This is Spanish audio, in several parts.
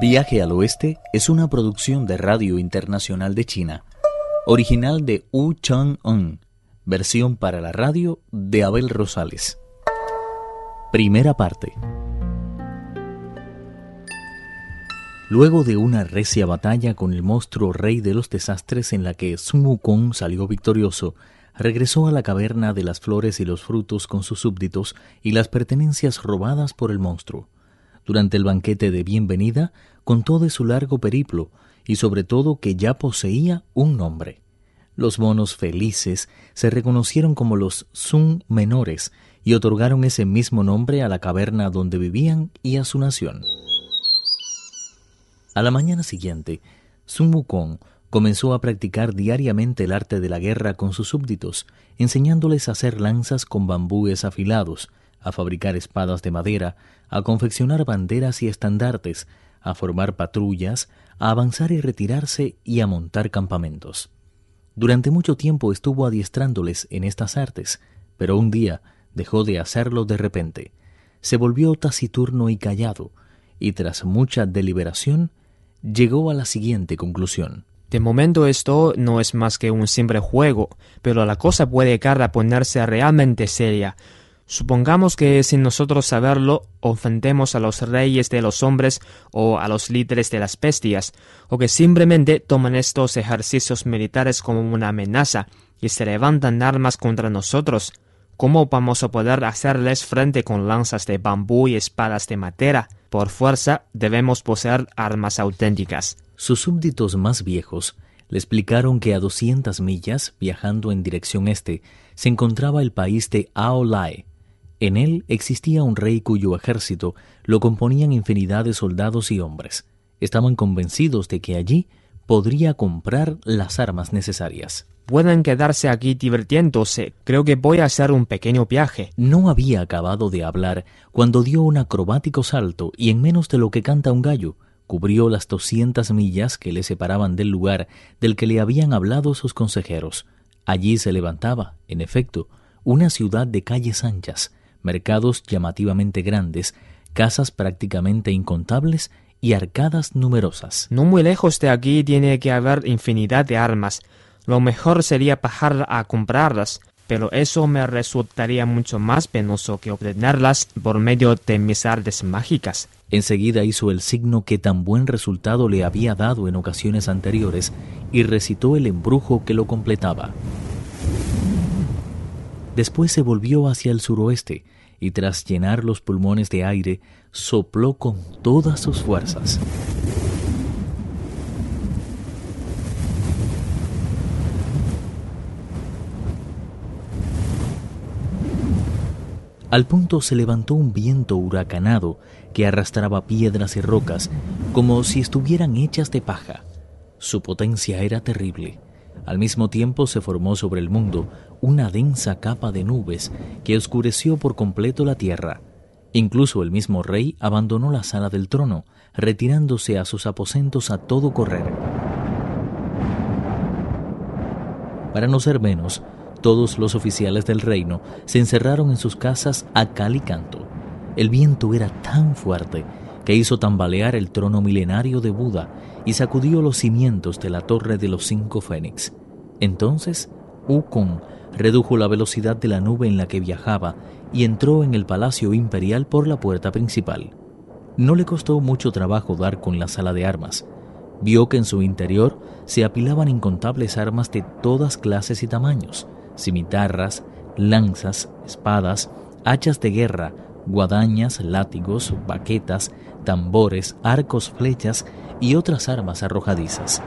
Viaje al Oeste es una producción de Radio Internacional de China, original de Wu Chang-un, versión para la radio de Abel Rosales. Primera parte. Luego de una recia batalla con el monstruo rey de los desastres en la que Sun Wukong salió victorioso, regresó a la caverna de las flores y los frutos con sus súbditos y las pertenencias robadas por el monstruo. Durante el banquete de bienvenida contó de su largo periplo y sobre todo que ya poseía un nombre. Los monos felices se reconocieron como los Sun menores y otorgaron ese mismo nombre a la caverna donde vivían y a su nación. A la mañana siguiente, Sun Wukong comenzó a practicar diariamente el arte de la guerra con sus súbditos, enseñándoles a hacer lanzas con bambúes afilados, a fabricar espadas de madera, a confeccionar banderas y estandartes, a formar patrullas, a avanzar y retirarse y a montar campamentos. Durante mucho tiempo estuvo adiestrándoles en estas artes, pero un día dejó de hacerlo de repente. Se volvió taciturno y callado, y tras mucha deliberación llegó a la siguiente conclusión. De momento esto no es más que un simple juego, pero la cosa puede llegar a ponerse realmente seria. Supongamos que sin nosotros saberlo ofendemos a los reyes de los hombres o a los líderes de las bestias, o que simplemente toman estos ejercicios militares como una amenaza y se levantan armas contra nosotros. ¿Cómo vamos a poder hacerles frente con lanzas de bambú y espadas de madera? Por fuerza debemos poseer armas auténticas. Sus súbditos más viejos le explicaron que a 200 millas, viajando en dirección este, se encontraba el país de Aolai. En él existía un rey cuyo ejército lo componían infinidad de soldados y hombres. Estaban convencidos de que allí podría comprar las armas necesarias. Pueden quedarse aquí divirtiéndose. Creo que voy a hacer un pequeño viaje. No había acabado de hablar cuando dio un acrobático salto y en menos de lo que canta un gallo, cubrió las doscientas millas que le separaban del lugar del que le habían hablado sus consejeros. Allí se levantaba, en efecto, una ciudad de calles anchas, mercados llamativamente grandes, casas prácticamente incontables y arcadas numerosas. No muy lejos de aquí tiene que haber infinidad de armas. Lo mejor sería bajar a comprarlas pero eso me resultaría mucho más penoso que obtenerlas por medio de mis artes mágicas. Enseguida hizo el signo que tan buen resultado le había dado en ocasiones anteriores y recitó el embrujo que lo completaba. Después se volvió hacia el suroeste y tras llenar los pulmones de aire, sopló con todas sus fuerzas. Al punto se levantó un viento huracanado que arrastraba piedras y rocas como si estuvieran hechas de paja. Su potencia era terrible. Al mismo tiempo se formó sobre el mundo una densa capa de nubes que oscureció por completo la tierra. Incluso el mismo rey abandonó la sala del trono, retirándose a sus aposentos a todo correr. Para no ser menos, todos los oficiales del reino se encerraron en sus casas a cal y canto. El viento era tan fuerte que hizo tambalear el trono milenario de Buda y sacudió los cimientos de la torre de los cinco fénix. Entonces, Wukong redujo la velocidad de la nube en la que viajaba y entró en el palacio imperial por la puerta principal. No le costó mucho trabajo dar con la sala de armas. Vio que en su interior se apilaban incontables armas de todas clases y tamaños, cimitarras, lanzas, espadas, hachas de guerra, guadañas, látigos, baquetas, tambores, arcos, flechas y otras armas arrojadizas.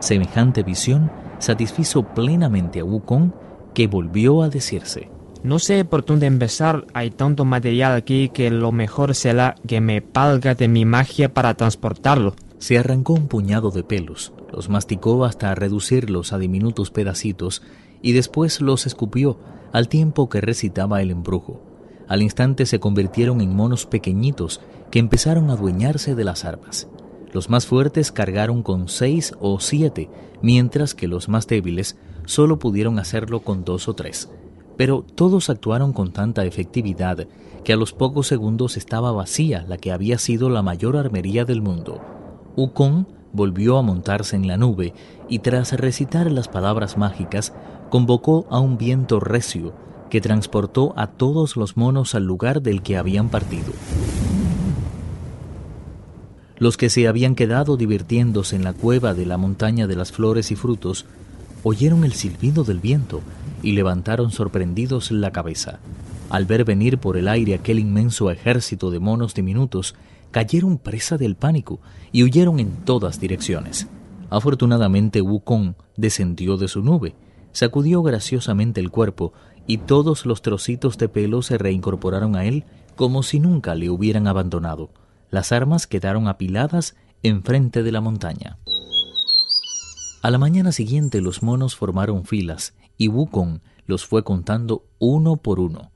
Semejante visión satisfizo plenamente a Wukong, que volvió a decirse. No sé por dónde empezar, hay tanto material aquí que lo mejor será que me palga de mi magia para transportarlo. Se arrancó un puñado de pelos, los masticó hasta reducirlos a diminutos pedacitos y después los escupió al tiempo que recitaba el embrujo. Al instante se convirtieron en monos pequeñitos que empezaron a adueñarse de las armas. Los más fuertes cargaron con seis o siete, mientras que los más débiles solo pudieron hacerlo con dos o tres. Pero todos actuaron con tanta efectividad que a los pocos segundos estaba vacía la que había sido la mayor armería del mundo. Wukong volvió a montarse en la nube y tras recitar las palabras mágicas, convocó a un viento recio que transportó a todos los monos al lugar del que habían partido. Los que se habían quedado divirtiéndose en la cueva de la montaña de las flores y frutos oyeron el silbido del viento y levantaron sorprendidos la cabeza. Al ver venir por el aire aquel inmenso ejército de monos diminutos, cayeron presa del pánico y huyeron en todas direcciones. Afortunadamente Wukong descendió de su nube, sacudió graciosamente el cuerpo y todos los trocitos de pelo se reincorporaron a él como si nunca le hubieran abandonado. Las armas quedaron apiladas enfrente de la montaña. A la mañana siguiente los monos formaron filas y Wukong los fue contando uno por uno.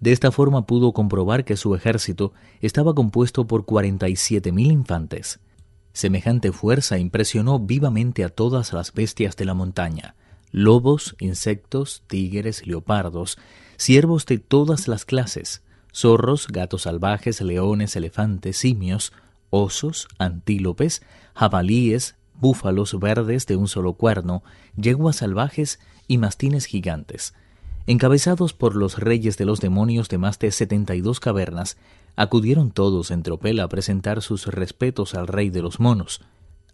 De esta forma pudo comprobar que su ejército estaba compuesto por 47.000 infantes. Semejante fuerza impresionó vivamente a todas las bestias de la montaña, lobos, insectos, tigres, leopardos, ciervos de todas las clases, zorros, gatos salvajes, leones, elefantes, simios, osos, antílopes, jabalíes, búfalos verdes de un solo cuerno, yeguas salvajes y mastines gigantes. Encabezados por los reyes de los demonios de más de setenta y dos cavernas, acudieron todos en tropel a presentar sus respetos al rey de los monos.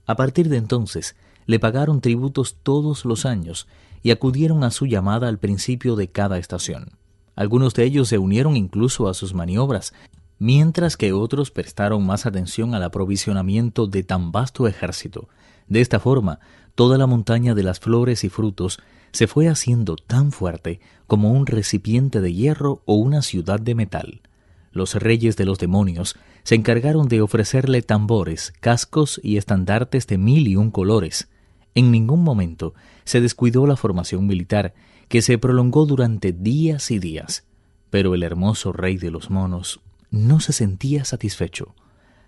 A partir de entonces, le pagaron tributos todos los años y acudieron a su llamada al principio de cada estación. Algunos de ellos se unieron incluso a sus maniobras, mientras que otros prestaron más atención al aprovisionamiento de tan vasto ejército. De esta forma, toda la montaña de las flores y frutos se fue haciendo tan fuerte como un recipiente de hierro o una ciudad de metal. Los reyes de los demonios se encargaron de ofrecerle tambores, cascos y estandartes de mil y un colores. En ningún momento se descuidó la formación militar, que se prolongó durante días y días. Pero el hermoso rey de los monos no se sentía satisfecho.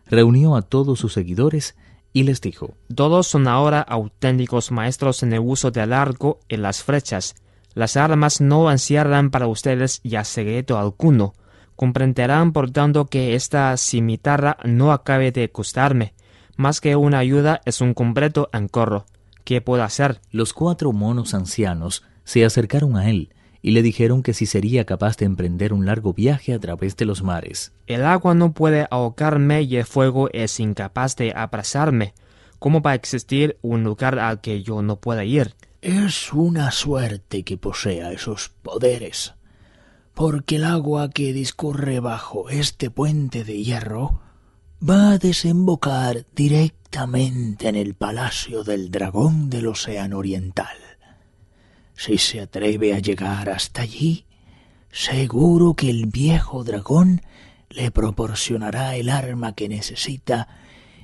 Reunió a todos sus seguidores y les dijo Todos son ahora auténticos maestros en el uso del arco y las flechas. Las armas no encierran para ustedes ya secreto alguno. Comprenderán, por tanto, que esta cimitarra no acabe de costarme. Más que una ayuda es un completo encorro. ¿Qué puedo hacer? Los cuatro monos ancianos se acercaron a él y le dijeron que si sería capaz de emprender un largo viaje a través de los mares. El agua no puede ahogarme y el fuego es incapaz de abrasarme. ¿Cómo va a existir un lugar al que yo no pueda ir? Es una suerte que posea esos poderes, porque el agua que discurre bajo este puente de hierro va a desembocar directamente en el palacio del dragón del Océano Oriental. Si se atreve a llegar hasta allí, seguro que el viejo dragón le proporcionará el arma que necesita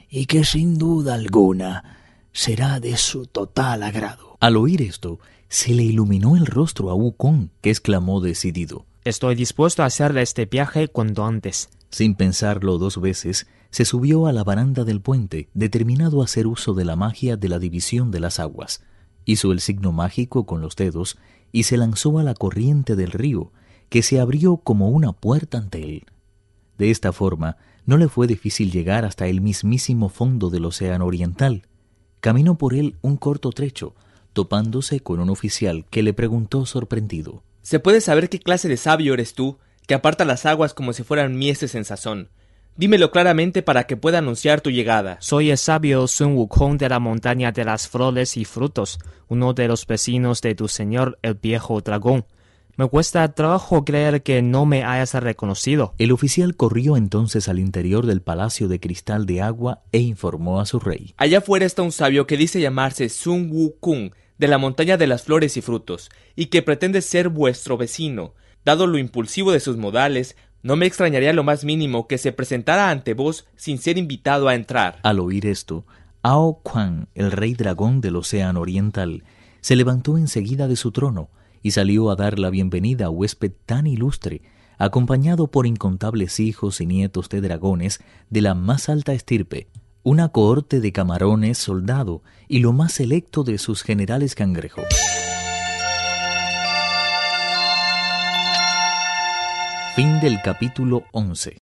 y que sin duda alguna será de su total agrado. Al oír esto, se le iluminó el rostro a Wukong, que exclamó decidido. Estoy dispuesto a hacer este viaje cuanto antes. Sin pensarlo dos veces, se subió a la baranda del puente, determinado a hacer uso de la magia de la división de las aguas hizo el signo mágico con los dedos y se lanzó a la corriente del río, que se abrió como una puerta ante él. De esta forma, no le fue difícil llegar hasta el mismísimo fondo del Océano Oriental. Caminó por él un corto trecho, topándose con un oficial que le preguntó sorprendido. ¿Se puede saber qué clase de sabio eres tú, que aparta las aguas como si fueran mieses en sazón? Dímelo claramente para que pueda anunciar tu llegada. Soy el sabio Sun Wukong de la montaña de las flores y frutos, uno de los vecinos de tu señor el viejo dragón. Me cuesta trabajo creer que no me hayas reconocido. El oficial corrió entonces al interior del palacio de cristal de agua e informó a su rey. Allá afuera está un sabio que dice llamarse Sun Wukong, de la montaña de las flores y frutos, y que pretende ser vuestro vecino. Dado lo impulsivo de sus modales, no me extrañaría lo más mínimo que se presentara ante vos sin ser invitado a entrar. Al oír esto, Ao Quan, el rey dragón del Océano Oriental, se levantó enseguida de su trono y salió a dar la bienvenida a huésped tan ilustre, acompañado por incontables hijos y nietos de dragones de la más alta estirpe, una cohorte de camarones, soldado y lo más selecto de sus generales cangrejos. Fin del capítulo 11.